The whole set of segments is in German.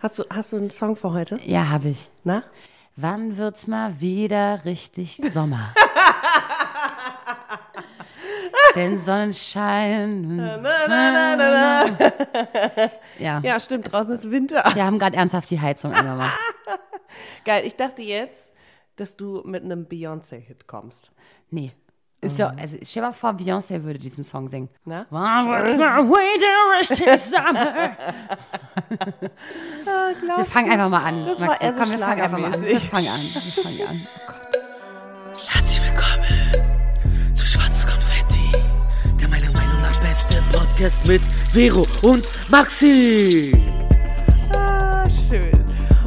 Hast du, hast du einen Song für heute? Ja, habe ich. Na? Wann wird's mal wieder richtig Sommer? Den Sonnenschein. Na, na, na, na, na. Ja. Ja, stimmt, draußen ist Winter. Wir haben gerade ernsthaft die Heizung angemacht. Geil, ich dachte jetzt, dass du mit einem Beyoncé-Hit kommst. Nee. Ist ja, also stell dir mal vor, Beyoncé würde diesen Song singen. Na? Wann wird's mal wieder richtig Sommer? Ah, Wir fangen einfach mal an. Das war Maxi. eher so Komm, wir fangen einfach mal an. Wir fangen an. Wir fangen an. Oh Gott. Herzlich willkommen zu Schwarzes Konfetti, der meiner Meinung nach beste Podcast mit Vero und Maxi. Ah, schön.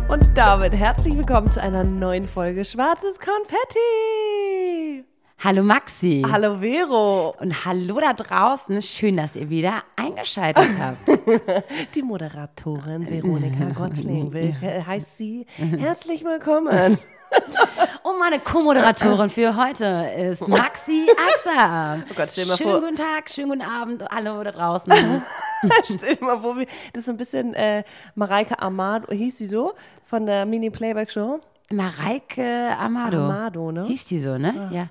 Und damit herzlich willkommen zu einer neuen Folge Schwarzes Konfetti. Hallo Maxi. Hallo Vero. Und hallo da draußen. Schön, dass ihr wieder eingeschaltet habt. Die Moderatorin Veronika Gottschling will, äh, heißt sie herzlich willkommen. Und meine Co-Moderatorin für heute ist Maxi Axam. Oh Gott, stell mal schönen vor- guten Tag, schönen guten Abend, hallo da draußen. Stell dir mal vor, wie, das ist so ein bisschen äh, Mareike Amado, hieß sie so, von der Mini-Playback-Show. Mareike Amado. Amado, ne? Hieß die so, ne? Ja.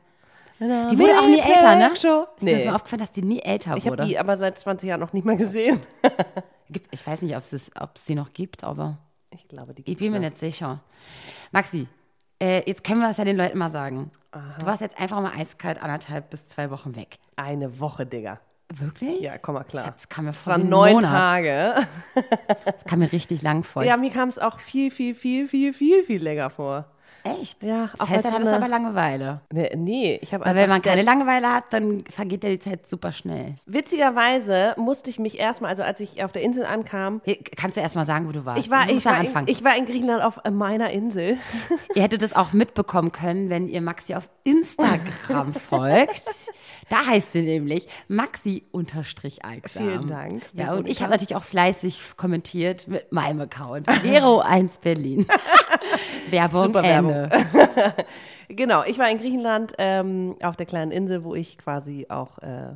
Die wurde auch nie älter, ne? Show. Ist dir das Nee. mal aufgefallen, dass die nie älter Ich habe wurde? die aber seit 20 Jahren noch nicht mehr gesehen. Gibt- Ich weiß nicht, ob es ob es sie noch gibt, aber Ich glaube, die ich gibt's bin mir noch. nicht sicher. Maxi, äh, jetzt können wir es ja den Leuten mal sagen. Du warst jetzt einfach mal eiskalt anderthalb bis zwei Wochen weg. Eine Woche, Digga. Wirklich? Ja, komm mal klar. Das kam mir Es vor waren wie ein neun Monat. Tage. Das kam mir richtig lang vor. Ja, mir kam es auch viel, viel, viel, viel, viel, viel länger vor. Echt? Ja, Das auch heißt, dann du eine- aber Langeweile. Nee, nee ich habe Weil wenn man keine Langeweile hat, dann vergeht ja die Zeit super schnell. Witzigerweise musste ich mich erstmal, also als ich auf der Insel ankam, Hier, Kannst du erst mal sagen, wo du warst? ich war, ich war, in, ich war in Griechenland auf meiner Insel. Ihr hättet das auch mitbekommen können, wenn ihr Maxi auf Instagram folgt. Da heißt sie nämlich Maxi-Eigsam. Vielen Dank, Ja, und ich habe natürlich auch fleißig kommentiert mit meinem Account. Vero1 Berlin. Werbung, Super Werbung. Ende. Genau, ich war in Griechenland ähm, auf der kleinen Insel, wo ich quasi auch äh,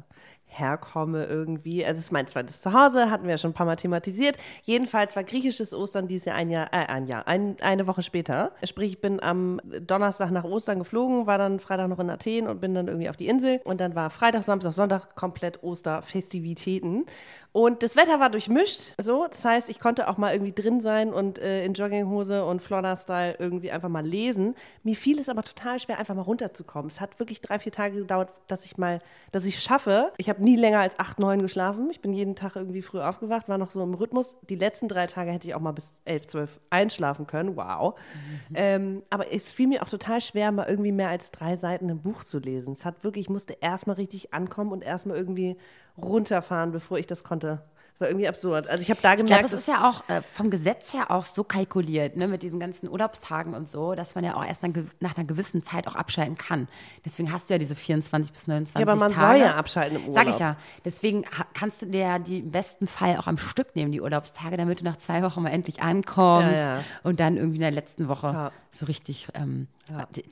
herkomme irgendwie. Also es ist mein zweites Zuhause, hatten wir ja schon ein paar Mal thematisiert. Jedenfalls war griechisches Ostern dieses Jahr ein Jahr, äh, ein Jahr, ein, eine Woche später. Sprich, ich bin am Donnerstag nach Ostern geflogen, war dann Freitag noch in Athen und bin dann irgendwie auf die Insel. Und dann war Freitag, Samstag, Sonntag komplett Osterfestivitäten. Und das Wetter war durchmischt, so. Das heißt, ich konnte auch mal irgendwie drin sein und äh, in Jogginghose und Florida-Style irgendwie einfach mal lesen. Mir fiel es aber total schwer, einfach mal runterzukommen. Es hat wirklich drei, vier Tage gedauert, dass ich mal, dass ich schaffe. Ich habe nie länger als acht, neun geschlafen. Ich bin jeden Tag irgendwie früh aufgewacht, war noch so im Rhythmus. Die letzten drei Tage hätte ich auch mal bis elf, zwölf einschlafen können. Wow. Ähm, aber es fiel mir auch total schwer, mal irgendwie mehr als drei Seiten im Buch zu lesen. Es hat wirklich, ich musste erstmal richtig ankommen und erstmal irgendwie runterfahren, bevor ich das konnte. War irgendwie absurd. Also ich habe da Ich glaube, gemerkt, es ist ja auch äh, vom Gesetz her auch so kalkuliert, ne, mit diesen ganzen Urlaubstagen und so, dass man ja auch erst nach, einer gewissen Zeit auch abschalten kann. Deswegen hast du ja diese 24 bis 29 Ja, aber man Tage. soll ja abschalten im Sag ich Urlaub. ja. Deswegen kannst du dir ja die im besten Fall auch am Stück nehmen, die Urlaubstage, damit du nach zwei Wochen mal endlich ankommst Ja, ja. und dann irgendwie in der letzten Woche Ja. so richtig ähm,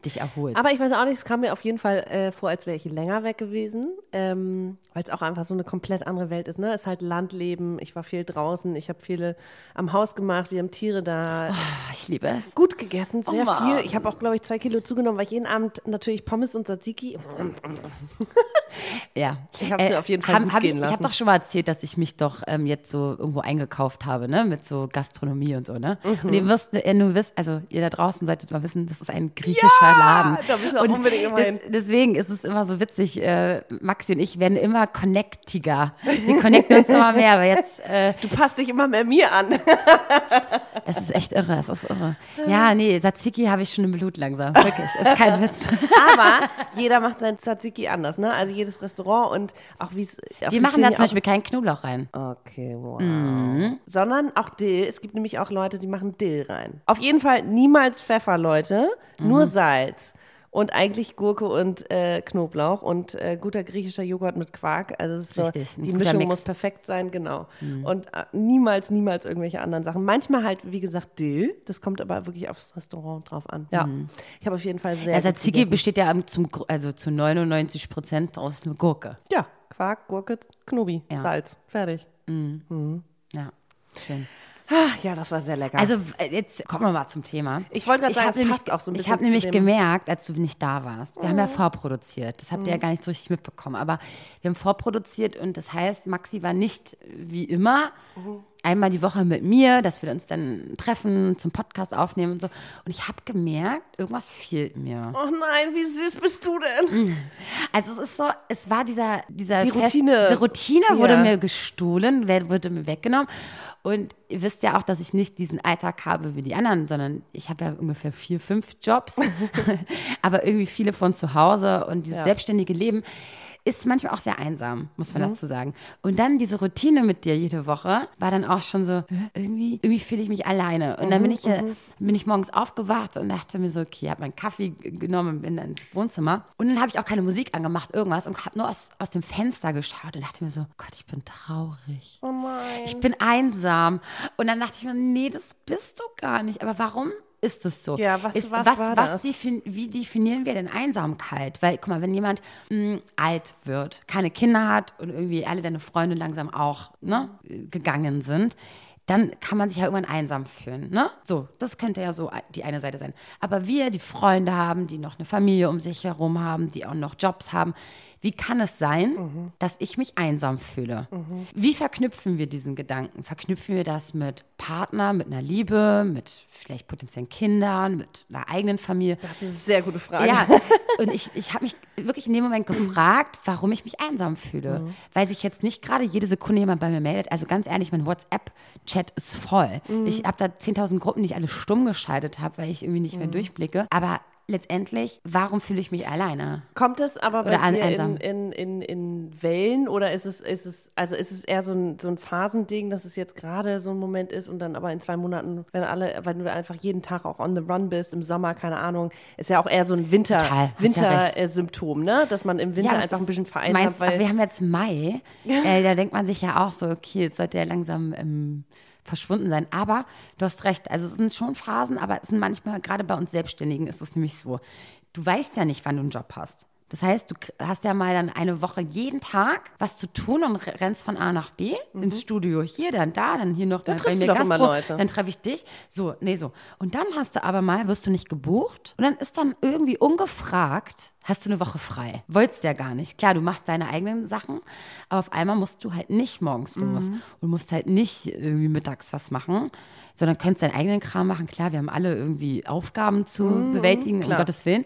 dich erholst. Aber ich weiß auch nicht, es kam mir auf jeden Fall äh, vor, als wäre ich länger weg gewesen, ähm, weil es auch einfach so eine komplett andere Welt ist. Ne? Es ist halt Landleben, ich war viel draußen, ich habe viele am Haus gemacht, wir haben Tiere da, Ah, ich liebe es. gut gegessen, sehr Oh viel. Ich habe auch, glaube ich, zwei Kilo zugenommen, weil ich jeden Abend natürlich Pommes und Tzatziki. Ja. Ich hab's mir auf jeden Fall hab, gut hab gehen ich, Ich habe doch schon mal erzählt, dass ich mich doch ähm, jetzt so irgendwo eingekauft habe, ne, mit so Gastronomie und so, ne. Mhm. Und ihr wirst, ihr nur wisst, also ihr da draußen solltet mal wissen, das ist ein griechischer Laden. da müssen wir und unbedingt immer hin. Deswegen ist es immer so witzig, äh, Maxi und ich werden immer connectiger. Wir connecten uns immer mehr, aber jetzt, äh, Du passt dich immer mehr mir an. es ist echt irre, es ist irre. Ja, nee, Tzatziki habe ich schon im Blut langsam, wirklich, ist kein Witz. Aber jeder macht sein Tzatziki anders, ne? Also jedes Restaurant und auch wie es. auf Wir machen da zum Beispiel keinen Knoblauch rein. Okay, wow. Mhm. Sondern auch Dill. Es gibt nämlich auch Leute, die machen Dill rein. Auf jeden Fall niemals Pfeffer, Leute. Mhm. Nur Salz. Und eigentlich Gurke und äh, Knoblauch und äh, guter griechischer Joghurt mit Quark. Also es ist Richtig, die Mischung Mix. Mhm. muss perfekt sein, genau. Und äh, niemals, niemals irgendwelche anderen Sachen. Manchmal halt, wie gesagt, Dill. Das kommt aber wirklich aufs Restaurant drauf an. Ja, ich habe auf jeden Fall sehr Also Tzatziki besteht ja zum, also zu 99 Prozent aus einer Gurke. Ja, Quark, Gurke, Knobi, Ja. Salz. Fertig. Ja, schön. Ah, ja, das war sehr lecker. Also äh, jetzt kommen wir mal zum Thema. Ich wollte gerade sagen, hab passt auch so ein Ich bisschen habe nämlich dem- gemerkt, als du nicht da warst, wir haben Mhm. ja vorproduziert. Das habt ihr ja gar nicht so richtig mitbekommen. Aber wir haben vorproduziert und das heißt, Maxi war nicht wie immer Mhm. Einmal die Woche mit mir, dass wir uns dann treffen, zum Podcast aufnehmen und so. Und ich habe gemerkt, irgendwas fehlt mir. oh nein, wie süß bist du denn? Also es ist so, es war dieser, dieser Die Fest- Routine. diese Routine wurde Ja. mir gestohlen, wurde mir weggenommen. Und ihr wisst ja auch, dass ich nicht diesen Alltag habe wie die anderen, sondern ich habe ja ungefähr vier, fünf Jobs, aber irgendwie viele von zu Hause und dieses Ja. selbstständige Leben ist manchmal auch sehr einsam, muss man dazu sagen. Und dann diese Routine mit dir jede Woche war dann auch schon so, irgendwie, irgendwie fühle ich mich alleine. Und dann bin ich, äh, bin ich morgens aufgewacht und dachte mir so, okay, habe meinen Kaffee genommen und bin dann ins Wohnzimmer. Und dann habe ich auch keine Musik angemacht, irgendwas, und habe nur aus, aus dem Fenster geschaut und dachte mir so, Gott, ich bin traurig. Oh. Ich bin einsam. Und dann dachte ich mir, nee, das bist du gar nicht. Aber warum ist es so? Ja, was- ist, was was, war was das? defin wie definieren wir denn Einsamkeit? Weil, guck mal, wenn jemand mh, alt wird, keine Kinder hat und irgendwie alle deine Freunde langsam auch ne, gegangen sind, dann kann man sich ja irgendwann einsam fühlen. Ne? So, das könnte ja so die eine Seite sein. Aber wir, die Freunde haben, die noch eine Familie um sich herum haben, die auch noch Jobs haben, wie kann es sein, dass ich mich einsam fühle? Wie verknüpfen wir diesen Gedanken? Verknüpfen wir das mit Partner, mit einer Liebe, mit vielleicht potenziellen Kindern, mit einer eigenen Familie? Das ist eine sehr gute Frage. Ja, und ich, ich habe mich wirklich in dem Moment gefragt, warum ich mich einsam fühle. Weil sich jetzt nicht gerade jede Sekunde jemand bei mir meldet. Also ganz ehrlich, mein WhatsApp-Chat ist voll. Ich habe da 10.000 Gruppen, die ich alle stumm geschaltet habe, weil ich irgendwie nicht mehr durchblicke. Aber letztendlich, warum fühle ich mich alleine? Kommt es aber bei dir einsam. in, in, in, in Wellen oder ist es, ist es, also ist es eher so ein, so ein Phasending, dass es jetzt gerade so ein Moment ist und dann aber in zwei Monaten, wenn alle, wenn du einfach jeden Tag auch on the run bist, im Sommer, keine Ahnung, ist ja auch eher so ein Winter, Total, ja Winter äh, Symptom, ne? Dass man im Winter das einfach ein bisschen vereinnahmt, meinst, weil wir haben jetzt Mai, äh, da denkt man sich ja auch so, okay, jetzt sollte er langsam ähm, verschwunden sein. Aber du hast recht, also es sind schon Phasen, aber es sind manchmal, gerade bei uns Selbstständigen ist es nämlich so, du weißt ja nicht, wann du einen Job hast. Das heißt, du hast ja mal dann eine Woche jeden Tag was zu tun und re- rennst von A nach B ins Studio. Hier, dann da, dann hier noch Mhm. Da mal triffst bei mir doch immer Gastro, Leute. dann treffe ich dich. So, nee, so. Und dann hast du aber mal, wirst du nicht gebucht und dann ist dann irgendwie ungefragt, hast du eine Woche frei. Wolltest ja gar nicht. Klar, du machst deine eigenen Sachen, aber auf einmal musst du halt nicht morgens los Mhm. und musst halt nicht irgendwie mittags was machen, sondern könntest deinen eigenen Kram machen. Klar, wir haben alle irgendwie Aufgaben zu bewältigen, um Mhm, klar. Gottes Willen.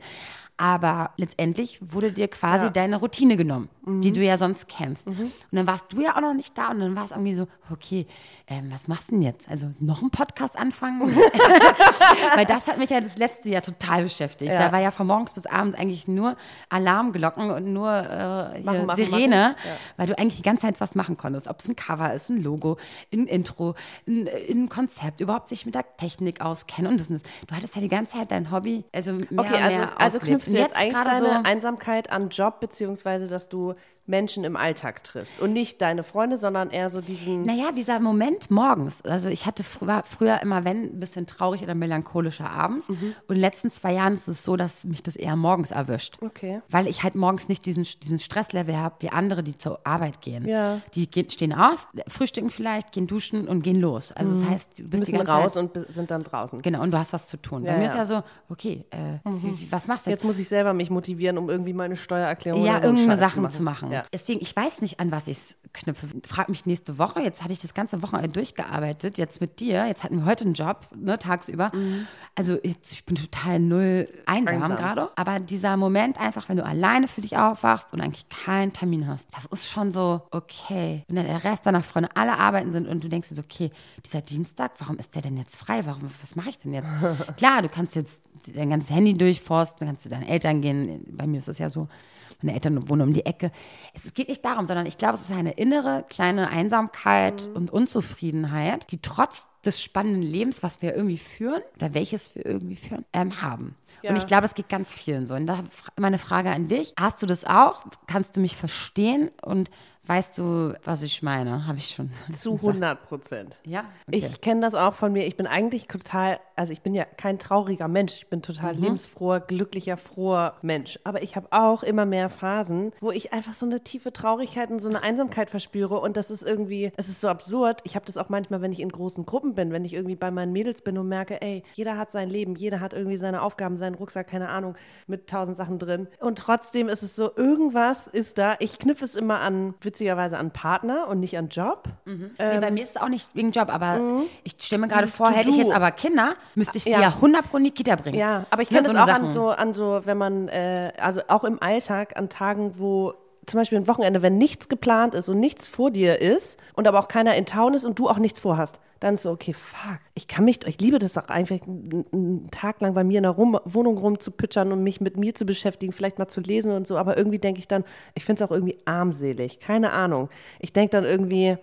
Aber letztendlich wurde dir quasi Ja. Mhm. deine Routine genommen, die du ja sonst kennst. Und dann warst du ja auch noch nicht da und dann war es irgendwie so, okay, ähm, was machst du denn jetzt? Also noch einen Podcast anfangen? Weil das hat mich ja das letzte Jahr total beschäftigt. Ja. Da war ja von morgens bis abends eigentlich nur Alarmglocken und nur äh, Machen, machen, Sirene, machen. Ja. weil du eigentlich die ganze Zeit was machen konntest. Ob es ein Cover ist, ein Logo, ein Intro, ein, ein Konzept, überhaupt sich mit der Technik auskennen und das. Du hattest ja die ganze Zeit dein Hobby, also mehr Okay, und also, mehr also knüpfst du Und jetzt, eigentlich deine so, Einsamkeit an Job, beziehungsweise dass du Menschen im Alltag triffst und nicht deine Freunde, sondern eher so diesen. Naja, dieser Moment morgens. Also ich hatte früher, früher immer, wenn, ein bisschen traurig oder melancholischer abends. Mhm. Und in den letzten zwei Jahren ist es so, dass mich das eher morgens erwischt. Okay. Weil ich halt morgens nicht diesen, diesen Stresslevel habe wie andere, die zur Arbeit gehen. Ja. Die gehen, stehen auf, frühstücken vielleicht, gehen duschen und gehen los. Also das heißt, du bist die ganze raus Zeit, und sind dann draußen. Genau, und du hast was zu tun. Ja, Bei mir ja. ist ja so, okay, äh, wie, wie, was machst du Jetzt muss ich selber mich motivieren, um irgendwie meine Steuererklärung ja, oder so irgendeine Sachen zu machen. Ja. Deswegen, ich weiß nicht, an was ich es knüpfe. Frag mich nächste Woche. Jetzt hatte ich das ganze Wochenende durchgearbeitet. Jetzt mit dir. Jetzt hatten wir heute einen Job, ne, tagsüber. Also jetzt, ich bin total null einsam, Einsam. gerade. Aber dieser Moment einfach, wenn du alleine für dich aufwachst und eigentlich keinen Termin hast, das ist schon so, okay. Und dann der Rest deiner Freunde alle arbeiten sind und du denkst dir so, okay, dieser Dienstag, warum ist der denn jetzt frei? Warum, was mache ich denn jetzt? Klar, du kannst jetzt dein ganzes Handy durchforsten, dann kannst du deinen Eltern gehen. Bei mir ist das ja so, meine Eltern wohnen um die Ecke. Es geht nicht darum, sondern ich glaube, es ist eine innere kleine Einsamkeit und Unzufriedenheit, die trotz des spannenden Lebens, was wir irgendwie führen oder welches wir irgendwie führen, ähm, haben. Ja. Und ich glaube, es geht ganz vielen so. Und da meine Frage an dich, hast du das auch? Kannst du mich verstehen? Und Weißt du, was ich meine? Habe ich schon. Zu 100 Prozent. Ja? Ich kenne das auch von mir. Ich bin eigentlich total, also ich bin ja kein trauriger Mensch. Ich bin total Mhm. lebensfroher, glücklicher, froher Mensch. Aber ich habe auch immer mehr Phasen, wo ich einfach so eine tiefe Traurigkeit und so eine Einsamkeit verspüre. Und das ist irgendwie, es ist so absurd. Ich habe das auch manchmal, wenn ich in großen Gruppen bin, wenn ich irgendwie bei meinen Mädels bin und merke, ey, jeder hat sein Leben, jeder hat irgendwie seine Aufgaben, seinen Rucksack, keine Ahnung, mit tausend Sachen drin. Und trotzdem ist es so, irgendwas ist da. Ich knüpfe es immer an, witzigerweise an Partner und nicht an Job. nee, bei mir ist es auch nicht wegen Job, aber ich stelle mir gerade vor, hätte ich jetzt aber Kinder, müsste ich die Ja. ja 100 pro in die Kita bringen. Ja, aber ich Ne, kenne so das auch eine an so, an so, wenn man, äh, also auch im Alltag, an Tagen, wo zum Beispiel ein Wochenende, wenn nichts geplant ist und nichts vor dir ist und aber auch keiner in Town ist und du auch nichts vorhast, dann so, okay, fuck, ich kann mich, ich liebe das auch einfach, einen, Tag lang bei mir in der Rum, Wohnung rumzupitchern und mich mit mir zu beschäftigen, vielleicht mal zu lesen und so, aber irgendwie denke ich dann, ich finde es auch irgendwie armselig, keine Ahnung. Ich denke dann irgendwie,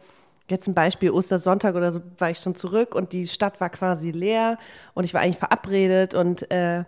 Jetzt ein Beispiel, Ostersonntag oder so war ich schon zurück und die Stadt war quasi leer und ich war eigentlich verabredet und äh,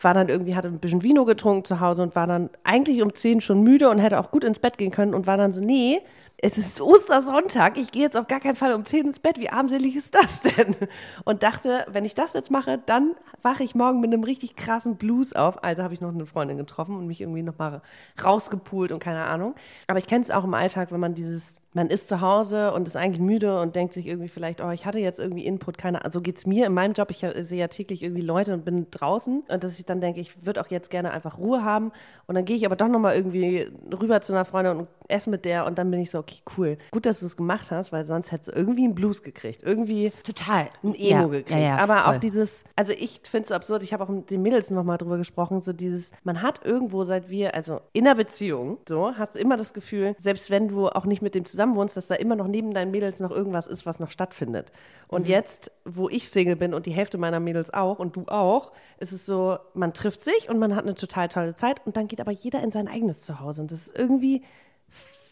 war dann irgendwie, hatte ein bisschen Vino getrunken zu Hause und war dann eigentlich um 10 schon müde und hätte auch gut ins Bett gehen können und war dann so, nee, es ist Ostersonntag, ich gehe jetzt auf gar keinen Fall um 10 ins Bett, wie armselig ist das denn? Und dachte, wenn ich das jetzt mache, dann wache ich morgen mit einem richtig krassen Blues auf. Also habe ich noch eine Freundin getroffen und mich irgendwie nochmal rausgepult und keine Ahnung. Aber ich kenne es auch im Alltag, wenn man dieses, man ist zu Hause und ist eigentlich müde und denkt sich irgendwie vielleicht, oh, ich hatte jetzt irgendwie Input, keine Ahnung. So geht es mir in meinem Job. Ich äh, sehe ja täglich irgendwie Leute und bin draußen und dass ich dann denke, ich würde auch jetzt gerne einfach Ruhe haben. Und dann gehe ich aber doch nochmal irgendwie rüber zu einer Freundin und esse mit der und dann bin ich so, okay, cool. Gut, dass du es gemacht hast, weil sonst hättest du irgendwie einen Blues gekriegt. Irgendwie Total. ein Emo ja, gekriegt. Ja, ja, Aber voll. auch dieses, also ich finde es so absurd, ich habe auch mit den Mädels nochmal drüber gesprochen, so dieses, man hat irgendwo, seit wir, also in einer Beziehung, so, hast du immer das Gefühl, selbst wenn du auch nicht mit dem zusammenwohnst, dass da immer noch neben deinen Mädels noch irgendwas ist, was noch stattfindet. Und Mhm. jetzt, wo ich Single bin und die Hälfte meiner Mädels auch und du auch, ist es so, man trifft sich und man hat eine total tolle Zeit und dann geht aber jeder in sein eigenes Zuhause und das ist irgendwie,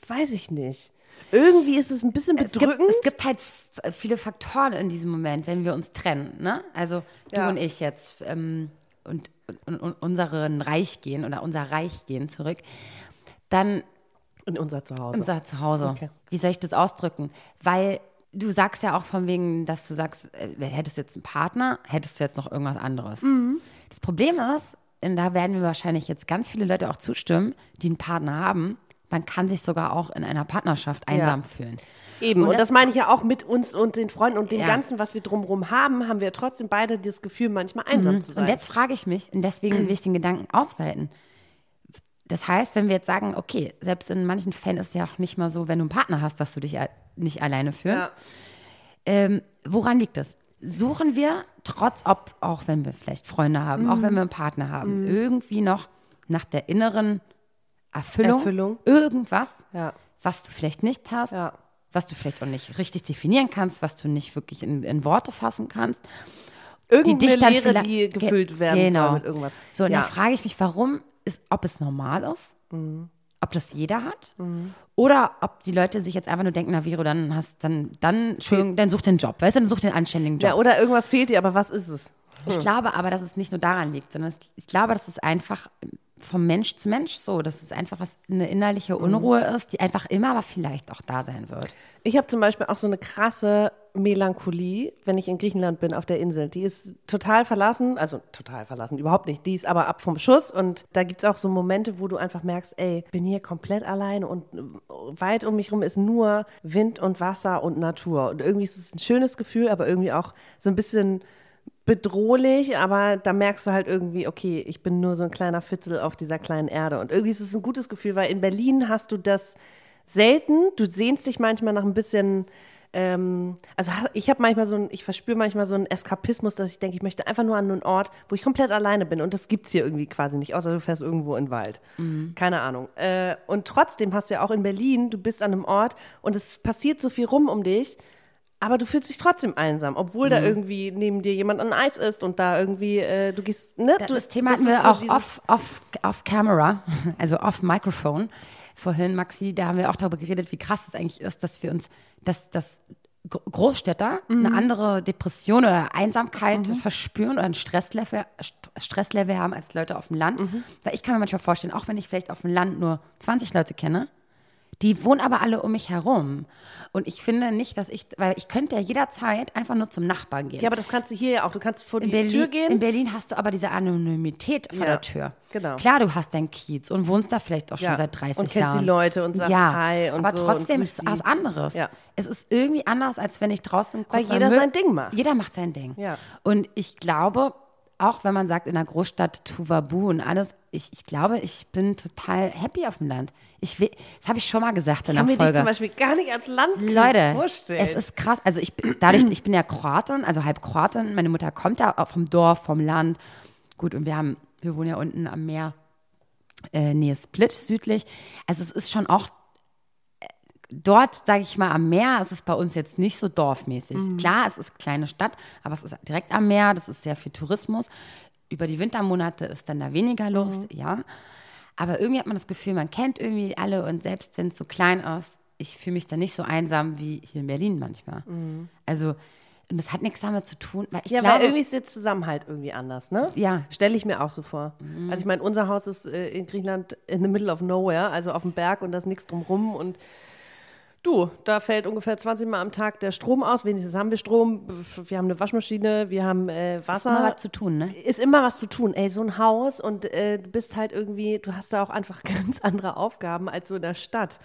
weiß ich nicht. Irgendwie ist es ein bisschen es gibt, bedrückend. es gibt halt viele Faktoren in diesem Moment, wenn wir uns trennen. Ne? Also du Ja. und ich jetzt ähm, und, und, und unseren Reich gehen oder unser Reich gehen zurück. Dann in unser Zuhause. unser Zuhause. Okay. Wie soll ich das ausdrücken? Weil du sagst ja auch von wegen, dass du sagst, äh, hättest du jetzt einen Partner, hättest du jetzt noch irgendwas anderes. Mhm. Das Problem ist, und da werden mir wahrscheinlich jetzt ganz viele Leute auch zustimmen, die einen Partner haben, man kann sich sogar auch in einer Partnerschaft einsam fühlen. Eben, und, Und das, das- meine ich ja auch mit uns und den Freunden und dem Ja. Ganzen, was wir drumherum haben, haben wir trotzdem beide das Gefühl, manchmal einsam zu sein. Und jetzt frage ich mich, und deswegen will ich den Gedanken ausweiten. Das heißt, wenn wir jetzt sagen, okay, selbst in manchen Fällen ist es ja auch nicht mal so, wenn du einen Partner hast, dass du dich nicht alleine fühlst. Ja. Ähm, woran liegt es? Suchen wir, trotz ob, auch wenn wir vielleicht Freunde haben, auch Mhm. wenn wir einen Partner haben, irgendwie noch nach der inneren Erfüllung, Erfüllung. irgendwas, Ja. was du vielleicht nicht hast, Ja. was du vielleicht auch nicht richtig definieren kannst, was du nicht wirklich in, in Worte fassen kannst. Irgendeine dich dann Leere, die Ge- gefüllt werden genau. soll mit irgendwas. So, und ja. dann frage ich mich, warum ist, ob es normal ist, Mhm. ob das jeder hat, oder ob die Leute sich jetzt einfach nur denken, na Vero, dann hast dann, dann, Entschuldigung, dann such den Job, weißt du, dann such den anständigen Job. ja, oder irgendwas fehlt dir, aber was ist es? Ich glaube aber, dass es nicht nur daran liegt, sondern ich glaube, dass es einfach vom Mensch zu Mensch so, dass es einfach was eine innerliche Unruhe ist, die einfach immer, aber vielleicht auch da sein wird. Ich habe zum Beispiel auch so eine krasse Melancholie, wenn ich in Griechenland bin, auf der Insel. Die ist total verlassen, also total verlassen, überhaupt nicht. Die ist aber ab vom Schuss und da gibt es auch so Momente, wo du einfach merkst, ey, bin hier komplett alleine und äh, weit um mich rum ist nur Wind und Wasser und Natur. Und irgendwie ist es ein schönes Gefühl, aber irgendwie auch so ein bisschen bedrohlich, aber da merkst du halt irgendwie, okay, ich bin nur so ein kleiner Fitzel auf dieser kleinen Erde. Und irgendwie ist es ein gutes Gefühl, weil in Berlin hast du das selten. Du sehnst dich manchmal nach ein bisschen, ähm, also ich habe manchmal so ein, ich verspüre manchmal so einen Eskapismus, dass ich denke, ich möchte einfach nur an einen Ort, wo ich komplett alleine bin. Und das gibt's hier irgendwie quasi nicht, außer du fährst irgendwo in den Wald. Keine Ahnung. Äh, und trotzdem hast du ja auch in Berlin, du bist an einem Ort und es passiert so viel rum um dich. Aber du fühlst dich trotzdem einsam, obwohl da irgendwie neben dir jemand an Eis ist und da irgendwie, äh, du gehst, ne? Da- du, Das Thema das hatten wir so auch off, off, off camera, also off Microphone vorhin, Maxi, da haben wir auch darüber geredet, wie krass es eigentlich ist, dass wir uns, dass, dass Gro- Großstädter Mhm. eine andere Depression oder Einsamkeit verspüren oder ein Stresslevel, St- Stresslevel haben als Leute auf dem Land. Mhm. Weil ich kann mir manchmal vorstellen, auch wenn ich vielleicht auf dem Land nur 20 Leute kenne, Die wohnen aber alle um mich herum. Und ich finde nicht, dass ich, weil ich könnte ja jederzeit einfach nur zum Nachbarn gehen. Ja, aber das kannst du hier ja auch. Du kannst vor in die Berlin, Tür gehen. in Berlin hast du aber diese Anonymität vor Ja, der Tür. genau. Klar, du hast deinen Kiez und wohnst da vielleicht auch schon Ja, seit 30 und kennst Jahren. die Leute und sagst ja, Hi und aber so trotzdem und ist es was anderes. Ja. Es ist irgendwie anders, als wenn ich draußen kurz Weil jeder Müll- sein Ding macht. Jeder macht sein Ding. Ja. Und ich glaube, auch wenn man sagt, in der Großstadt Tuvabu und alles, ich, ich glaube, ich bin total happy auf dem Land. Ich will, das habe ich schon mal gesagt in Ich kann mir dich zum Beispiel gar nicht als Land Leute, vorstellen. es ist krass. Also ich bin, dadurch, ich bin ja Kroatin, also halb Kroatin. Meine Mutter kommt ja auch vom Dorf, vom Land. Gut, und wir haben, wir wohnen ja unten am Meer, äh, Nähe Split, südlich. Also es ist schon auch dort, sage ich mal, am Meer, ist es bei uns jetzt nicht so dorfmäßig. Klar, es ist kleine Stadt, aber es ist direkt am Meer, das ist sehr viel Tourismus. Über die Wintermonate ist dann da weniger los, ja. Aber irgendwie hat man das Gefühl, man kennt irgendwie alle und selbst wenn es so klein ist, ich fühle mich da nicht so einsam wie hier in Berlin manchmal. Also, und das hat nichts damit zu tun, weil ich ja, glaube, weil irgendwie ist der Zusammenhalt irgendwie anders, ne? Ja. Stelle ich mir auch so vor. Also ich meine, unser Haus ist äh, in Griechenland in the middle of nowhere, also auf dem Berg und da ist nichts drumrum und du, da fällt ungefähr 20 Mal am Tag der Strom aus. Wenigstens haben wir Strom, wir haben eine Waschmaschine, wir haben äh, Wasser. immer was zu tun, ne? Ist immer was zu tun. Ey, so ein Haus und äh, du bist halt irgendwie, du hast da auch einfach ganz andere Aufgaben als so in der Stadt.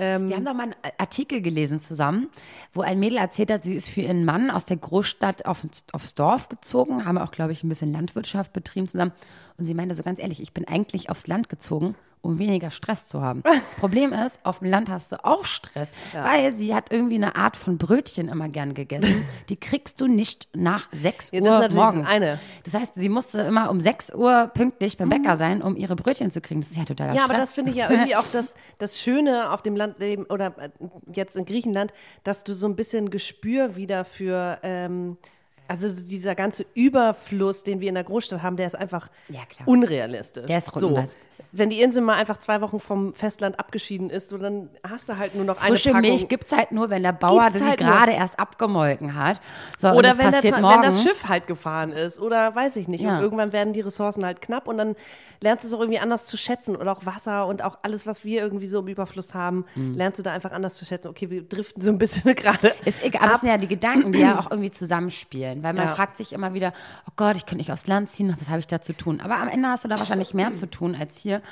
Wir haben doch mal einen Artikel gelesen zusammen, wo ein Mädel erzählt hat, sie ist für ihren Mann aus der Großstadt auf, aufs Dorf gezogen, haben auch, glaube ich, ein bisschen Landwirtschaft betrieben zusammen. Und sie meinte so ganz ehrlich, ich bin eigentlich aufs Land gezogen, um weniger Stress zu haben. Das Problem ist, auf dem Land hast du auch Stress, weil sie hat irgendwie eine Art von Brötchen immer gern gegessen. Die kriegst du nicht nach 6 Ja, Uhr das das morgens. eine. Das heißt, sie musste immer um 6 Uhr pünktlich beim Bäcker sein, um ihre Brötchen zu kriegen. Das ist ja totaler Ja, Stress. aber das finde ich ja irgendwie auch das, das Schöne auf dem Landleben oder äh, jetzt in Griechenland, dass du so ein bisschen Gespür wieder für, ähm, also dieser ganze Überfluss, den wir in der Großstadt haben, der ist einfach Ja, unrealistisch. Der ist so. Wenn die Insel mal einfach zwei Wochen vom Festland abgeschieden ist, so, dann hast du halt nur noch Frische eine Packung. Milch gibt es halt nur, wenn der Bauer Gibt's halt gerade erst abgemolken hat. So, Oder das wenn, Tra- morgens. wenn das Schiff halt gefahren ist oder weiß ich nicht. Ja. Und irgendwann werden die Ressourcen halt knapp und dann lernst du es auch irgendwie anders zu schätzen. Oder auch Wasser und auch alles, was wir irgendwie so im Überfluss haben, Mhm. lernst du da einfach anders zu schätzen. Okay, wir driften so ein bisschen gerade. Ist egal, aber es sind ja die Gedanken, die ja auch irgendwie zusammenspielen. Weil man Ja. fragt sich immer wieder, oh Gott, ich könnte nicht aufs Land ziehen, was habe ich da zu tun? Aber am Ende hast du da wahrscheinlich mehr zu tun als hier.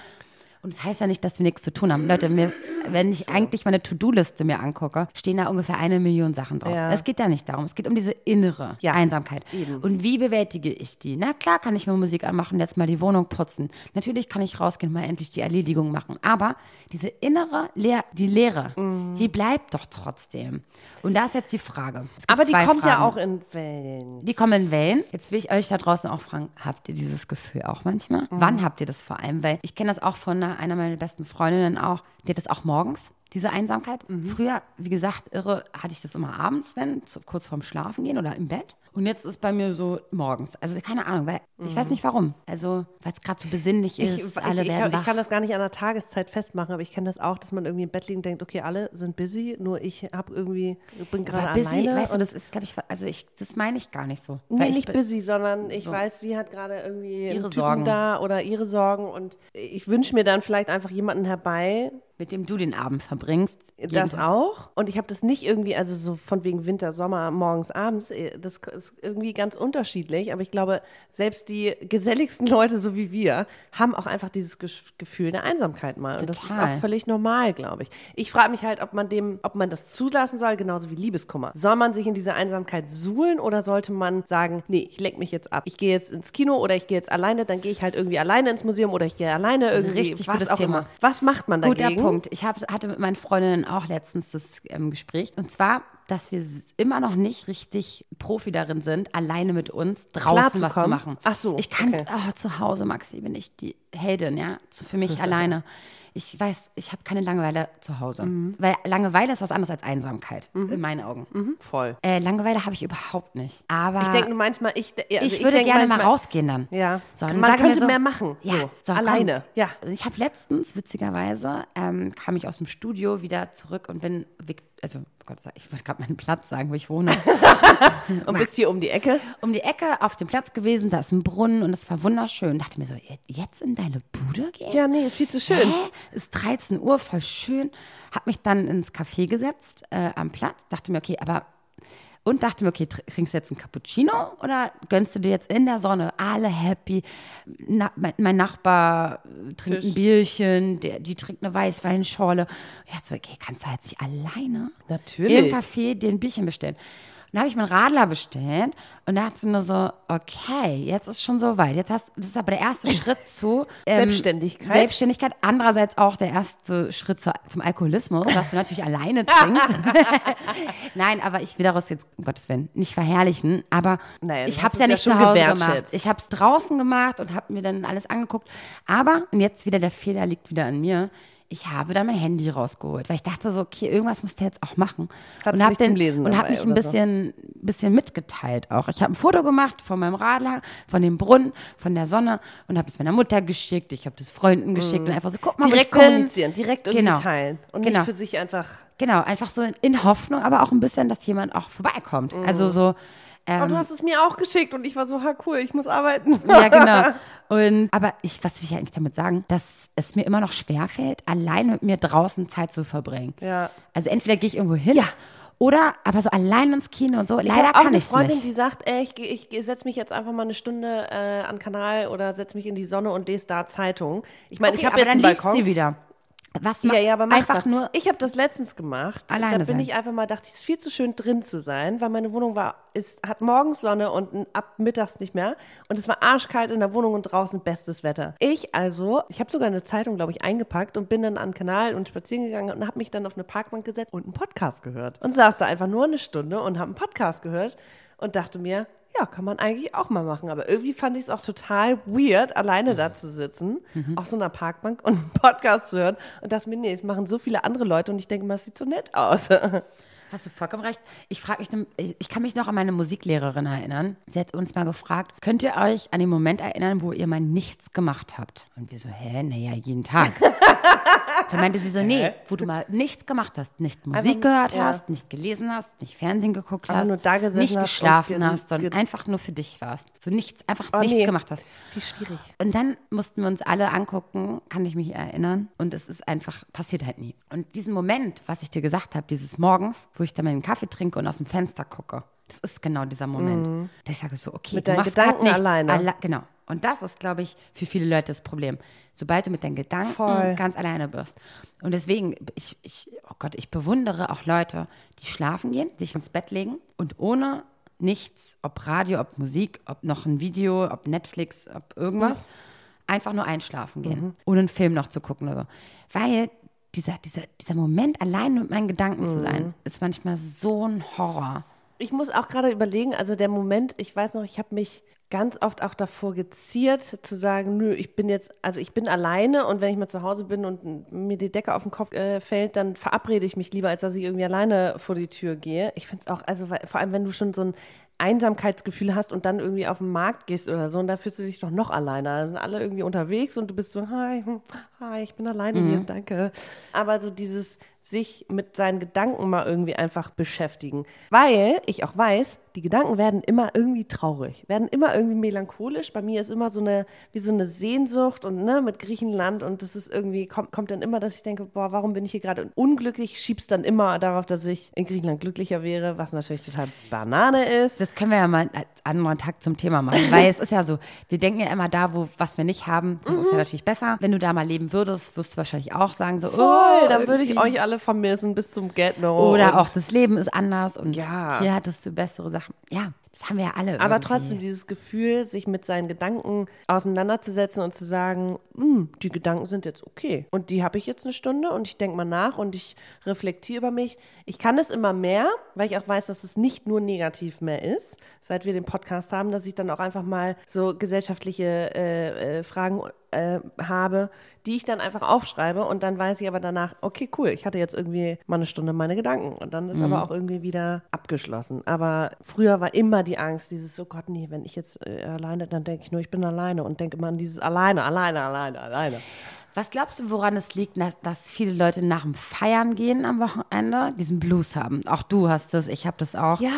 Und das heißt ja nicht, dass wir nichts zu tun haben. Leute, mir, wenn ich eigentlich meine To-Do-Liste mir angucke, stehen da ungefähr eine Million Sachen drauf. Ja. Es geht ja nicht darum. Es geht um diese innere Ja, Einsamkeit. Und wie bewältige ich die? Na klar kann ich mir Musik anmachen, jetzt mal die Wohnung putzen. Natürlich kann ich rausgehen, mal endlich die Erledigung machen. Aber diese innere, Leer, die Leere, Mhm. die bleibt doch trotzdem. Und da ist jetzt die Frage. Aber die kommt ja Fragen. auch in Wellen. Die kommen in Wellen. Jetzt will ich euch da draußen auch fragen, habt ihr dieses Gefühl auch manchmal? Mhm. Wann habt ihr das vor allem? Weil ich kenne das auch von einer, einer meiner besten Freundinnen auch, die hat das auch morgens, diese Einsamkeit. Mhm. Früher, wie gesagt, irre, hatte ich das immer abends, wenn, zu, kurz vorm Schlafen gehen oder im Bett. Und jetzt ist bei mir so morgens. Also keine Ahnung, weil ich weiß nicht warum. Also, weil es gerade so besinnlich Mhm. Ich, ist, ich, alle ich, werden ich wach. kann das gar nicht an der Tageszeit festmachen, aber ich kenne das auch, dass man irgendwie im Bett liegt und denkt, okay, alle sind busy, nur ich habe irgendwie, bin gerade alleine. weißt du, und- das ist, glaube ich, also ich, das meine ich gar nicht so. Nee, ich nicht busy, sondern ich weiß, sie hat gerade irgendwie Ihre Sorgen. da oder ihre Sorgen und ich wünsche mir dann vielleicht einfach jemanden herbei, mit dem du den Abend verbringst. das Tag. auch. Und ich habe das nicht irgendwie, also so von wegen Winter, Sommer, morgens, abends, eh, das ist irgendwie ganz unterschiedlich. Aber ich glaube, selbst die geselligsten Leute, so wie wir, haben auch einfach dieses Ge- Gefühl der Einsamkeit mal. Und das ist Total. auch völlig normal, glaube ich. Ich frage mich halt, ob man dem, ob man das zulassen soll, genauso wie Liebeskummer. Soll man sich in diese Einsamkeit suhlen oder sollte man sagen, nee, ich lenk mich jetzt ab. Ich gehe jetzt ins Kino oder ich gehe jetzt alleine, dann gehe ich halt irgendwie alleine ins Museum oder ich gehe alleine irgendwie. Richtig was auch Thema. immer. Was macht man dagegen? Punkt. Ich hab, hatte mit meinen Freundinnen auch letztens das ähm, Gespräch. Und zwar, dass wir immer noch nicht richtig Profi darin sind, alleine mit uns draußen was zu Klarzukommen? machen. Ach so, Ich kann okay. oh, zu Hause, Maxi, bin ich die Heldin, ja, zu, für mich alleine. Ich weiß, ich habe keine Langeweile zu Hause. Mhm. Weil Langeweile ist was anderes als Einsamkeit, in meinen Augen. Voll. Äh, Langeweile habe ich überhaupt nicht. Aber Ich denke manchmal, ich, also ich würde denk gerne manchmal, mal rausgehen dann. Ja. So, dann Man könnte so, mehr machen, Ja, so, so alleine, Komm. ja. Ich habe letztens, witzigerweise, ähm, kam ich aus dem Studio wieder zurück und bin Vic- also oh Gott, ich wollte gerade meinen Platz sagen, wo ich wohne, Und bist hier um die Ecke. um die Ecke auf dem Platz gewesen, da ist ein Brunnen und es war wunderschön. Dachte mir so, jetzt in deine Bude gehen? Ja, nee, viel zu schön. Hä? Ist 13 Uhr, voll schön. Hab mich dann ins Café gesetzt äh, am Platz. Dachte mir, okay, aber. Und dachte mir, okay, tr- trinkst du jetzt einen Cappuccino oder gönnst du dir jetzt in der Sonne alle happy? Na, mein, mein Nachbar äh, trinkt Tisch. ein Bierchen, der, die trinkt eine Weißweinschorle. Ich dachte so, okay, kannst du halt nicht alleine Natürlich. im Café dir ein Bierchen bestellen? Dann habe ich meinen Radler bestellt und dachte nur so, okay, jetzt ist schon so weit. Jetzt hast das ist aber der erste Schritt zu ähm, Selbstständigkeit. Selbstständigkeit. Andererseits auch der erste Schritt zu, zum Alkoholismus, dass du natürlich alleine trinkst. Nein, aber ich will daraus jetzt, um Gottes Willen, nicht verherrlichen. Aber Naja, ich habe es ja ja nicht schon zu Hause gemacht. Ich habe es draußen gemacht und habe mir dann alles angeguckt. Aber, und jetzt wieder der Fehler liegt wieder an mir, ich habe dann mein Handy rausgeholt, weil ich dachte so, okay, irgendwas muss der jetzt auch machen. Hat's und habe habe mich ein oder so? bisschen, bisschen mitgeteilt auch. Ich habe ein Foto gemacht von meinem Radler, von dem Brunnen, von der Sonne und habe es meiner Mutter geschickt. Ich habe das Freunden geschickt und einfach so, guck mal, Mhm. Direkt kommunizieren, direkt irgendwie Genau. teilen. Und Genau. nicht für sich einfach. Genau, einfach so in Hoffnung, aber auch ein bisschen, dass jemand auch vorbeikommt. Also so, Oh, du hast es mir auch geschickt und ich war so, ha cool, ich muss arbeiten. ja genau. Und aber ich, was will ich eigentlich damit sagen, dass es mir immer noch schwerfällt, allein mit mir draußen Zeit zu verbringen. Ja. Also entweder gehe ich irgendwo hin, oder aber so allein ins Kino und so. Ich Leider auch kann eine ich es Freundin, nicht. die sagt, ey, ich, ich, ich setze mich jetzt einfach mal eine Stunde äh, an Kanal oder setze mich in die Sonne und lese da Zeitung. Ich meine, Okay, ich habe aber jetzt dann einen liest Balkon. sie wieder. Was Ja, ja, aber mach einfach das. nur Ich habe das letztens gemacht. Alleine da bin sein. ich einfach mal, dachte ich, es ist viel zu schön drin zu sein, weil meine Wohnung war, ist, hat morgens Sonne und ab mittags nicht mehr. Und es war arschkalt in der Wohnung und draußen bestes Wetter. Ich also, ich habe sogar eine Zeitung, glaube ich, eingepackt und bin dann an den Kanal und spazieren gegangen und habe mich dann auf eine Parkbank gesetzt und einen Podcast gehört. Und saß da einfach nur eine Stunde und habe einen Podcast gehört und dachte mir, ja, kann man eigentlich auch mal machen. Aber irgendwie fand ich es auch total weird, alleine da zu sitzen, auf so einer Parkbank und einen Podcast zu hören. Und dachte mir, nee, es machen so viele andere Leute und ich denke mal, es sieht so nett aus. Hast du vollkommen recht. Ich frage mich, ich kann mich noch an meine Musiklehrerin erinnern. Sie hat uns mal gefragt, könnt ihr euch an den Moment erinnern, wo ihr mal nichts gemacht habt? Und wir so, hä, naja, jeden Tag. da meinte sie so, nee, wo du mal nichts gemacht hast, nicht Musik Einfach- gehört ja. hast, nicht gelesen hast, nicht Fernsehen geguckt Einfach hast, nicht hast geschlafen ge- hast, sondern einfach nur für dich warst. So nichts, einfach Oh, nichts nee. gemacht hast. Wie schwierig. Und dann mussten wir uns alle angucken, kann ich mich erinnern. Und es ist einfach, passiert halt nie. Und diesen Moment, was ich dir gesagt habe, dieses Morgens, wo ich dann meinen Kaffee trinke und aus dem Fenster gucke, das ist genau dieser Moment. Da ich sage so, okay, Mhm. Mit du machst Gedanken nichts. alleine. Alle, genau. Und das ist, glaube ich, für viele Leute das Problem. Sobald du mit deinen Gedanken Voll. ganz alleine bist. Und deswegen, ich, ich, oh Gott, ich bewundere auch Leute, die schlafen gehen, sich ins Bett legen und ohne nichts, ob Radio, ob Musik, ob noch ein Video, ob Netflix, ob irgendwas, einfach nur einschlafen gehen, ohne einen Film noch zu gucken oder so. Weil dieser, dieser, dieser Moment, allein mit meinen Gedanken zu sein, ist manchmal so ein Horror. Ich muss auch gerade überlegen, also der Moment, ich weiß noch, ich habe mich ganz oft auch davor geziert, zu sagen, nö, ich bin jetzt, also ich bin alleine und wenn ich mal zu Hause bin und mir die Decke auf den Kopf äh, fällt, dann verabrede ich mich lieber, als dass ich irgendwie alleine vor die Tür gehe. Ich finde es auch, also vor allem, wenn du schon so ein Einsamkeitsgefühl hast und dann irgendwie auf den Markt gehst oder so und da fühlst du dich doch noch alleine. Da sind alle irgendwie unterwegs und du bist so, hi, hi, ich bin alleine hier, danke. Aber so dieses sich mit seinen Gedanken mal irgendwie einfach beschäftigen. Weil ich auch weiß, die Gedanken werden immer irgendwie traurig, werden immer irgendwie melancholisch. Bei mir ist immer so eine, wie so eine Sehnsucht und ne, mit Griechenland und das ist irgendwie, kommt, kommt dann immer, dass ich denke, boah, warum bin ich hier gerade unglücklich? Schieb's dann immer darauf, dass ich in Griechenland glücklicher wäre, was natürlich total Banane ist. Das können wir ja mal einen anderen Tag zum Thema machen, weil es ist ja so, wir denken ja immer da, wo was wir nicht haben, das ist ja natürlich besser. Wenn du da mal leben würdest, wirst du wahrscheinlich auch sagen so, Voll, oh, dann würde ich euch alle vermissen bis zum Get No. Oder auch das Leben ist anders und Ja. hier hattest du bessere Sachen. Ja, das haben wir ja alle. Aber irgendwie. trotzdem dieses Gefühl, sich mit seinen Gedanken auseinanderzusetzen und zu sagen, "Hm, die Gedanken sind jetzt okay. Und die habe ich jetzt eine Stunde und ich denke mal nach und ich reflektiere über mich. Ich kann es immer mehr, weil ich auch weiß, dass es nicht nur negativ mehr ist, seit wir den Podcast haben, dass ich dann auch einfach mal so gesellschaftliche äh, äh, Fragen äh, habe, die ich dann einfach aufschreibe und dann weiß ich aber danach, okay, cool, ich hatte jetzt irgendwie mal eine Stunde meine Gedanken und dann ist aber auch irgendwie wieder abgeschlossen. Aber früher war immer die Angst, dieses, oh Gott, nee, wenn ich jetzt äh, alleine, dann denke ich nur, ich bin alleine und denke immer an dieses alleine, alleine, alleine, alleine. Was glaubst du, woran es liegt, dass, dass viele Leute nach dem Feiern gehen am Wochenende, diesen Blues haben? Auch du hast das, ich habe das auch. Ja.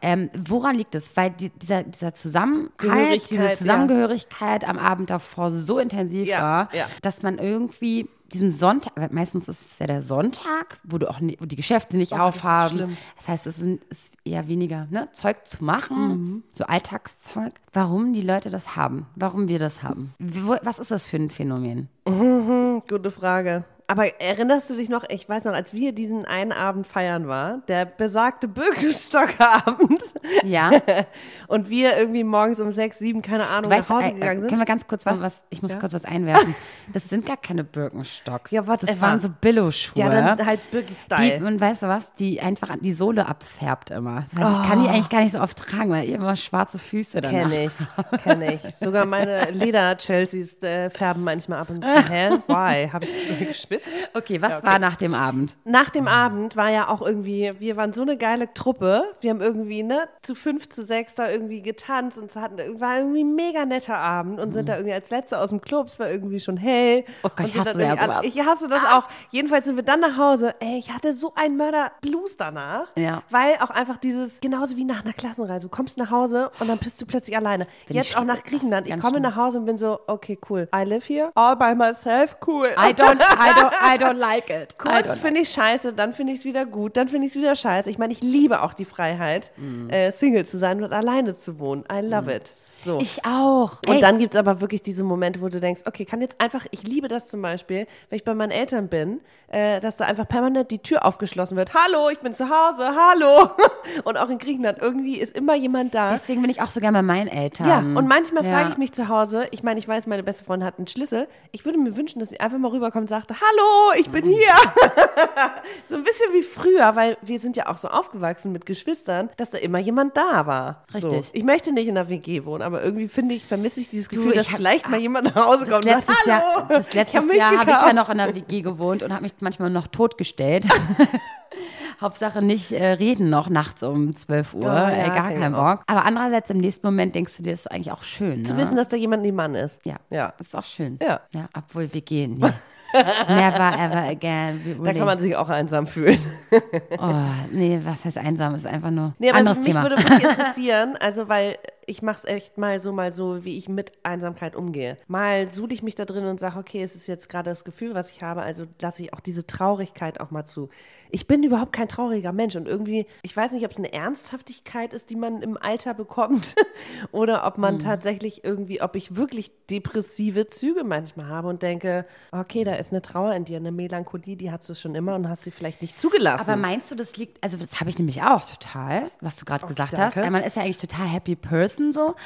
Ähm, woran liegt es? Weil die, dieser, dieser Zusammenhalt, diese ja. Zusammengehörigkeit am Abend davor so intensiv Ja, war, ja. dass man irgendwie diesen Sonntag, weil meistens ist es ja der Sonntag, wo du auch nie, wo die Geschäfte nicht Oh, das aufhaben. schlimm. Das heißt, es ist, eher weniger ne, Zeug zu machen, Mhm. so Alltagszeug. Warum die Leute das haben, warum wir das haben. Was ist das für ein Phänomen? Gute Frage. Aber erinnerst du dich noch, ich weiß noch, als wir diesen einen Abend feiern war, der besagte Birkenstock-Abend Ja. und wir irgendwie morgens um sechs, sieben, keine Ahnung, Weißt nach Hause äh, gegangen sind? können wir ganz kurz mal Was? was, ich muss Ja? kurz was einwerfen. Das sind gar keine Birkenstocks. Ja, das whatever. waren so Billo-Schuhe. ja, dann halt Birki-Style. und weißt du was, die einfach die Sohle abfärbt immer. Das heißt, ich Oh. kann die eigentlich gar nicht so oft tragen, weil ich immer schwarze Füße danach. Kenne ich, kenne ich. Sogar meine Leder-Chelseas äh, färben manchmal ab und zu. Hä? Why? Habe ich zu doll geschwitzt? Okay, was Ja, okay. war nach dem Abend? Nach dem Abend war ja auch irgendwie, wir waren so eine geile Truppe. Wir haben irgendwie, ne, zu fünf, zu sechs da irgendwie getanzt und hatten, war irgendwie ein mega netter Abend und sind da irgendwie als Letzte aus dem Club. Es war irgendwie schon hell. Mhm. Oh Gott, ich hasse ja sowas. alle- Ich hasse das auch. Jedenfalls sind wir dann nach Hause. Ey, ich hatte so einen Mörder-Blues danach. Ja. Weil auch einfach dieses, genauso wie nach einer Klassenreise. Du kommst nach Hause und dann bist du plötzlich alleine. Bin Jetzt auch nach. Griechenland. Ich komme schlimm. nach Hause und bin so, okay, cool. I live here, all by myself, cool. I don't, I don't, I don't like it. Kurz finde ich scheiße, dann finde ich es wieder gut, dann finde ich es wieder scheiße. Ich meine, ich liebe auch die Freiheit, Mhm. äh, Single zu sein und alleine zu wohnen. I love it. So. Ich auch. und Ey, dann gibt es aber wirklich diese Momente, wo du denkst, okay, kann jetzt einfach, ich liebe das zum Beispiel, wenn ich bei meinen Eltern bin, äh, dass da einfach permanent die Tür aufgeschlossen wird. Hallo, ich bin zu Hause, hallo. Und auch in Griechenland, irgendwie ist immer jemand da. deswegen bin ich auch so gerne bei meinen Eltern. Ja, und manchmal Ja. frage ich mich zu Hause, ich meine, ich weiß, meine beste Freundin hat einen Schlüssel. Ich würde mir wünschen, dass sie einfach mal rüberkommt und sagt, hallo, ich Mhm. bin hier. so ein bisschen wie früher, weil wir sind ja auch so aufgewachsen mit Geschwistern, dass da immer jemand da war. So. Richtig. Ich möchte nicht in einer WG wohnen, aber irgendwie finde ich, vermisse ich dieses Gefühl, ich dass hab- vielleicht mal jemand nach Hause kommt und sagt, letztes hallo. Jahr, das letztes Jahr habe ich ja noch in der WG gewohnt und habe mich manchmal noch totgestellt. Hauptsache nicht äh, reden noch nachts um 12 Uhr, Oh, ja, äh, gar keinen auch. Bock. Aber andererseits im nächsten Moment denkst du dir, das ist eigentlich auch schön. Ne? Zu wissen, dass da jemand neben Mann ist. ja, Ja. das ist auch schön. Ja. ja obwohl wir gehen nie. Never ever again. Da kann man sich auch einsam fühlen. oh, nee, was heißt einsam? Ist einfach nur Nee, aber anderes mich Thema. würde wirklich interessieren, also weil ich mache es echt mal so, mal so, wie ich mit Einsamkeit umgehe. Mal suhle ich mich da drin und sage, okay, es ist jetzt gerade das Gefühl, was ich habe, also lasse ich auch diese Traurigkeit auch mal zu. Ich bin überhaupt kein trauriger Mensch und irgendwie, ich weiß nicht, ob es eine Ernsthaftigkeit ist, die man im Alter bekommt oder ob man tatsächlich irgendwie, ob ich wirklich depressive Züge manchmal habe und denke, okay, da ist eine Trauer in dir, eine Melancholie, die hast du schon immer und hast sie vielleicht nicht zugelassen. Aber meinst du, das liegt, also das habe ich nämlich auch total, was du gerade gesagt hast. danke. Äh, Man ist ja eigentlich total happy person so,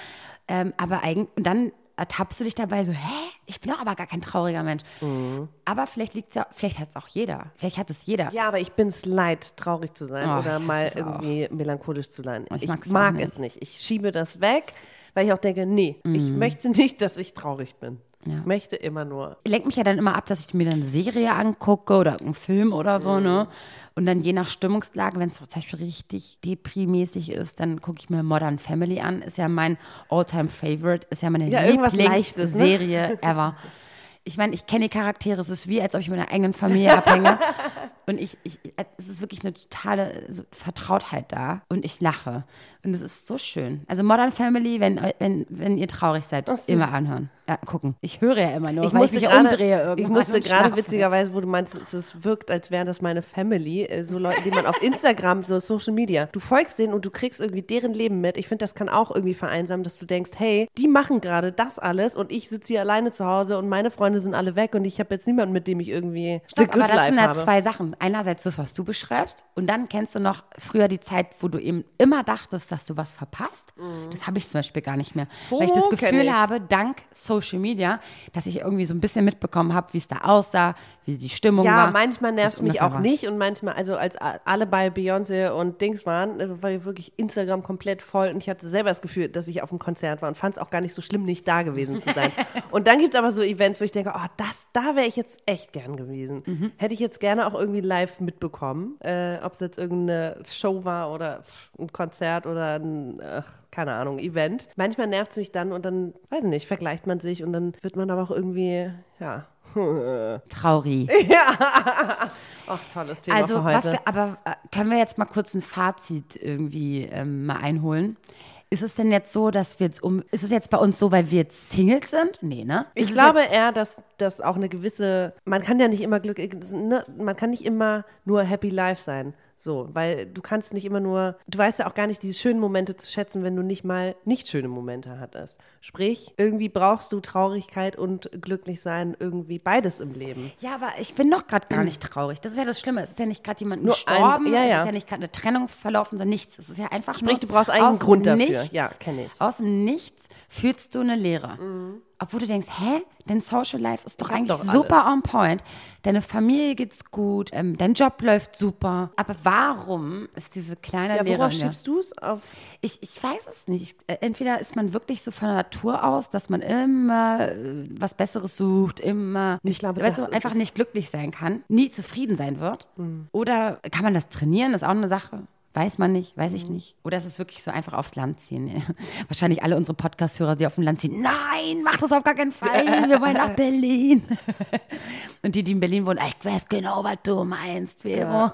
ähm, aber eigentlich, und dann ertappst du dich dabei so, hä, ich bin doch aber gar kein trauriger Mensch. Mhm. Aber vielleicht liegt ja, vielleicht hat es auch jeder. Vielleicht hat es jeder. Ja, aber ich bin es leid, traurig zu sein Oh, ich oder mal es auch. irgendwie melancholisch zu sein. Ich Ich, auch mag nicht. es nicht. Ich schiebe das weg, weil ich auch denke, nee, ich Mhm. möchte nicht, dass ich traurig bin. Ich möchte immer nur. lenkt mich ja dann immer ab, dass ich mir dann eine Serie angucke oder einen Film oder so, ne? Mhm. Und dann je nach Stimmungslage, wenn es zum Beispiel richtig deprimäßig ist, dann gucke ich mir Modern Family an. Ist ja mein All-Time Favorite, ist ja meine Ja, Leichtes, ne? Lieblingsserie ever. Ich meine, ich kenne die Charaktere, es ist wie, als ob ich mit einer eigenen Familie abhänge. Und ich, ich, es ist wirklich eine totale Vertrautheit da. Und ich lache. Und es ist so schön. Also Modern Family, wenn, wenn, wenn ihr traurig seid, immer anhören. Gucken. Ich höre ja immer nur, Ich weil musste, ich mich gerade, umdrehe irgendwann. ich musste gerade witzigerweise, wo du meinst, es- es wirkt, als wären das meine Family, äh, so Leute, die man auf Instagram, so Social Media, du folgst denen und du kriegst irgendwie deren Leben mit. Ich finde, das kann auch irgendwie vereinsamen, dass du denkst, hey, die machen gerade das alles und ich sitze hier alleine zu Hause und meine Freunde sind alle weg und ich habe jetzt niemanden, mit dem ich irgendwie Stopp, aber das sind ja habe. zwei Sachen. Einerseits das, was du beschreibst, und dann kennst du noch früher die Zeit, wo du eben immer dachtest, dass du was verpasst. Das habe ich zum Beispiel gar nicht mehr. Weil ich das Gefühl ich. habe, dank Social Media, dass ich irgendwie so ein bisschen mitbekommen habe, wie es da aussah, wie die Stimmung Ja, war. manchmal wie nervt es mich auch war. nicht und manchmal, also als alle bei Beyoncé und Dings waren, äh, war wirklich Instagram komplett voll und ich hatte selber das Gefühl, dass ich auf einem Konzert war und fand es auch gar nicht so schlimm, nicht da gewesen zu sein. und dann gibt es aber so Events, wo ich denke, oh, das, da wäre ich jetzt echt gern gewesen. Mhm. Hätte ich jetzt gerne auch irgendwie live mitbekommen, äh, ob es jetzt irgendeine Show war oder ein Konzert oder ein, ach, keine Ahnung, Event. Manchmal nervt es mich dann und dann, weiß ich nicht, vergleicht man sich und dann wird man aber auch irgendwie, ja, Traurig. Ach, tolles Thema Also, für was, heute. ge- aber äh, können wir jetzt mal kurz ein Fazit irgendwie ähm, mal einholen? Ist es denn jetzt so, dass wir jetzt um, ist es jetzt bei uns so, weil wir jetzt Singles sind? Nee, ne? Ist Ich glaube eher, dass das auch eine gewisse, man kann ja nicht immer Glück, ne, man kann nicht immer nur Happy Life sein. So, weil du kannst nicht immer nur, du weißt ja auch gar nicht diese schönen Momente zu schätzen, wenn du nicht mal nicht schöne Momente hattest. Sprich, irgendwie brauchst du Traurigkeit und glücklich sein, irgendwie beides im Leben. Ja, aber ich bin doch gerade gar nicht traurig. Das ist ja das Schlimme. Es ist ja nicht gerade jemand Nur gestorben. eins- ja, Es ja. ist ja nicht gerade eine Trennung verlaufen, sondern nichts. Es ist ja einfach Sprich, du brauchst einen Grund dafür. Nichts, Ja, kenn ich. Aus dem Nichts fühlst du eine Leere. Obwohl du denkst, hä, dein Social Life ist doch eigentlich doch super on point. Deine Familie geht's gut, ähm, dein Job läuft super. Aber warum ist diese kleine Ja, Leere worauf schiebst du es? Auf Ich, ich weiß es nicht. Ich, äh, entweder ist man wirklich so von der Natur aus, dass man immer äh, was Besseres sucht, immer nicht, glaube, weißt du, einfach. Mhm. nicht glücklich sein kann, nie zufrieden sein wird. Oder kann man das trainieren? Das ist auch eine Sache. Weiß man nicht, weiß Mhm. ich nicht. Oder ist es wirklich so einfach aufs Land ziehen? Wahrscheinlich alle unsere Podcast-Hörer, die auf dem Land ziehen. Nein, mach das auf gar keinen Fall. Wir wollen nach Berlin. Und die, die in Berlin wohnen, ich weiß genau, was du meinst, Vero.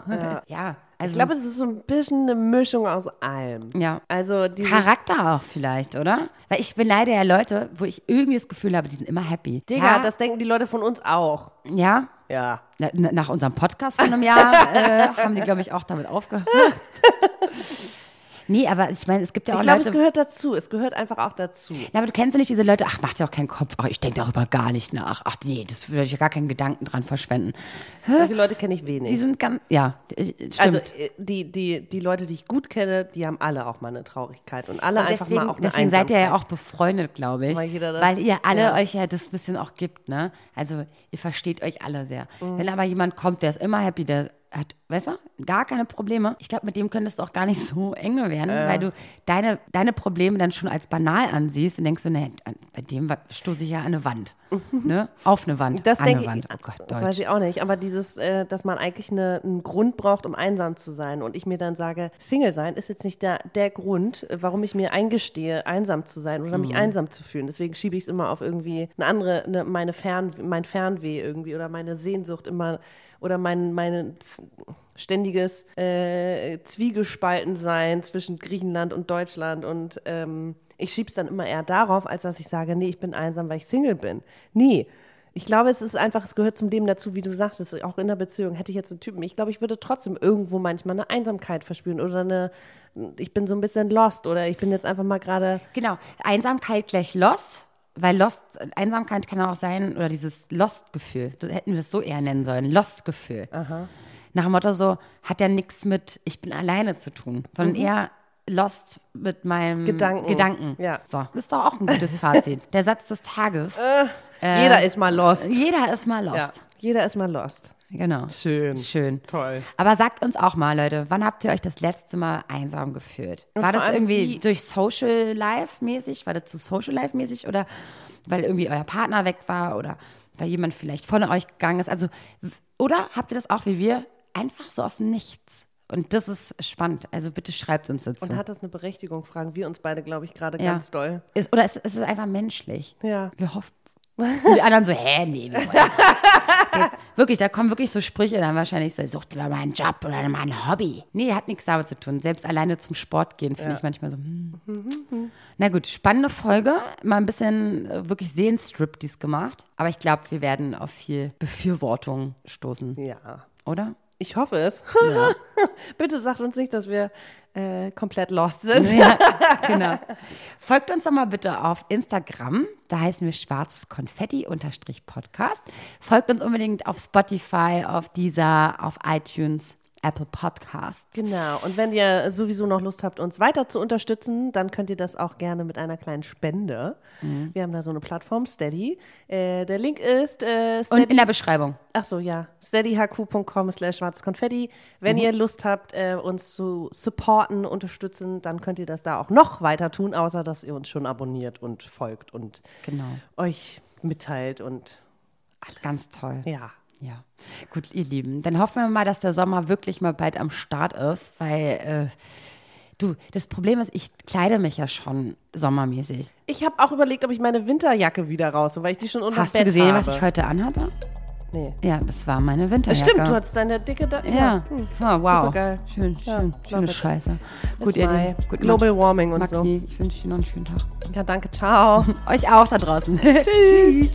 Ja, also ich glaube, es ist so ein bisschen eine Mischung aus allem. Ja. Also Charakter auch vielleicht, oder? Weil ich beneide ja Leute, wo ich irgendwie das Gefühl habe, die sind immer happy. Digga, ja, das denken die Leute von uns auch. ja. Ja. Na- na- Nach unserem Podcast von einem Jahr äh, haben die, glaube ich, auch damit aufgehört. nee, aber ich meine, es gibt ja auch Ich glaube, es Leute. gehört dazu. Es gehört einfach auch dazu. Na, aber du kennst ja nicht diese Leute, ach, mach dir auch keinen Kopf, ach, ich denke darüber gar nicht nach. Ach nee, das würde ich ja gar keinen Gedanken dran verschwenden. Solche Leute kenne ich wenig. Die sind ganz, ja, äh, stimmt. Also äh, die, die, die Leute, die ich gut kenne, die haben alle auch mal eine Traurigkeit und alle Und einfach deswegen, mal auch eine deswegen seid ihr ja Einsamkeit. auch befreundet, glaube ich. Weil jeder das- weil ihr alle ja. euch ja das bisschen auch gibt, ne? Also ihr versteht euch alle sehr. Mhm. Wenn aber jemand kommt, der ist immer happy, der hat, weißt du, gar keine Probleme. Ich glaube, mit dem könntest du auch gar nicht so enge werden, weil du deine, deine Probleme dann schon als banal ansiehst und denkst so, ne, bei dem stoße ich ja an eine Wand. ne? Auf eine Wand. Das an denke eine ich, Wand. Oh Gott, weiß Deutsch. ich auch nicht, aber dieses, äh, dass man eigentlich eine, einen Grund braucht, um einsam zu sein und ich mir dann sage, Single sein ist jetzt nicht der, der Grund, äh, warum ich mir eingestehe, einsam zu sein oder Mhm. mich einsam zu fühlen. Deswegen schiebe ich es immer auf irgendwie eine andere, eine, meine Fern, mein Fernweh irgendwie oder meine Sehnsucht immer oder mein, meine ständiges äh, Zwiegespaltensein zwischen Griechenland und Deutschland und ähm, ich schiebe es dann immer eher darauf, als dass ich sage, nee, ich bin einsam, weil ich Single bin. Nee, ich glaube, es ist einfach, es gehört zum Leben dazu, wie du sagst, auch in der Beziehung hätte ich jetzt einen Typen. Ich glaube, ich würde trotzdem irgendwo manchmal eine Einsamkeit verspüren oder eine, ich bin so ein bisschen lost oder ich bin jetzt einfach mal gerade, Genau, Einsamkeit gleich Lost, weil Lost, Einsamkeit kann auch sein, oder dieses Lost-Gefühl, hätten wir das so eher nennen sollen, Lost-Gefühl. Nach dem Motto so, hat ja nichts mit ich bin alleine zu tun, sondern eher Lost mit meinem Mhm. Gedanken. Gedanken. Ja. So, ist doch auch ein gutes Fazit. Der Satz des Tages. jeder ist mal lost. Jeder ist mal Lost. Ja, jeder ist mal lost. Genau. Schön. Schön. Toll. Aber sagt uns auch mal, Leute, wann habt ihr euch das letzte Mal einsam gefühlt? War das irgendwie wie- durch Social Life mäßig? War das zu Social Life mäßig? Oder weil irgendwie euer Partner weg war? Oder weil jemand vielleicht von euch gegangen ist? Also, oder habt ihr das auch wie wir? Einfach so aus dem Nichts. Und das ist spannend. Also bitte schreibt uns dazu. Und hat das eine Berechtigung, fragen wir uns beide, glaube ich, gerade ja. ganz doll. Ist, oder ist, ist es einfach menschlich? Ja. Wir hoffen Und die anderen so, hä, nee, wir wollen. Wirklich, da kommen wirklich so Sprüche dann wahrscheinlich so, such dir doch mal einen Job oder mal ein Hobby. Nee, hat nichts damit zu tun. Selbst alleine zum Sport gehen finde ich manchmal so, hm. Na gut, spannende Folge. Mal ein bisschen äh, wirklich Sehenstrip-Dies gemacht. Aber ich glaube, wir werden auf viel Befürwortung stoßen, Ja. oder? Ich hoffe es. Bitte sagt uns nicht, dass wir äh, komplett lost sind. Ja, genau. Folgt uns doch mal bitte auf Instagram. Da heißen wir schwarzes Konfetti unterstrich Podcast. Folgt uns unbedingt auf Spotify, auf Deezer, auf iTunes, Apple Podcasts. Genau. Und wenn ihr sowieso noch Lust habt, uns weiter zu unterstützen, dann könnt ihr das auch gerne mit einer kleinen Spende. Mhm. Wir haben da so eine Plattform, Steady. Äh, der Link ist äh, Und in der Beschreibung. Ach so, ja. steadyhq.com slash schwarzkonfetti. Wenn ihr Lust habt, äh, uns zu supporten, unterstützen, dann könnt ihr das da auch noch weiter tun, außer dass ihr uns schon abonniert und folgt und Genau. euch mitteilt und alles. Ganz toll. Ja. Ja, gut, ihr Lieben. Dann hoffen wir mal, dass der Sommer wirklich mal bald am Start ist, weil äh, Du, das Problem ist, ich kleide mich ja schon sommermäßig. Ich habe auch überlegt, ob ich meine Winterjacke wieder raus, weil ich die schon unter Hast Bett du gesehen, habe. was ich heute anhatte? Nee. Ja, das war meine Winterjacke. Stimmt, du hattest deine dicke da Ja, Hm. ja wow. Supergeil. Schön, Ja, schön, love schöne. Scheiße. Gut, ihr. Lieben. Gut, Global Max- Warming und Maxi, so. ich wünsche dir noch einen schönen Tag. Ja, danke, ciao. Euch auch da draußen. Tschüss.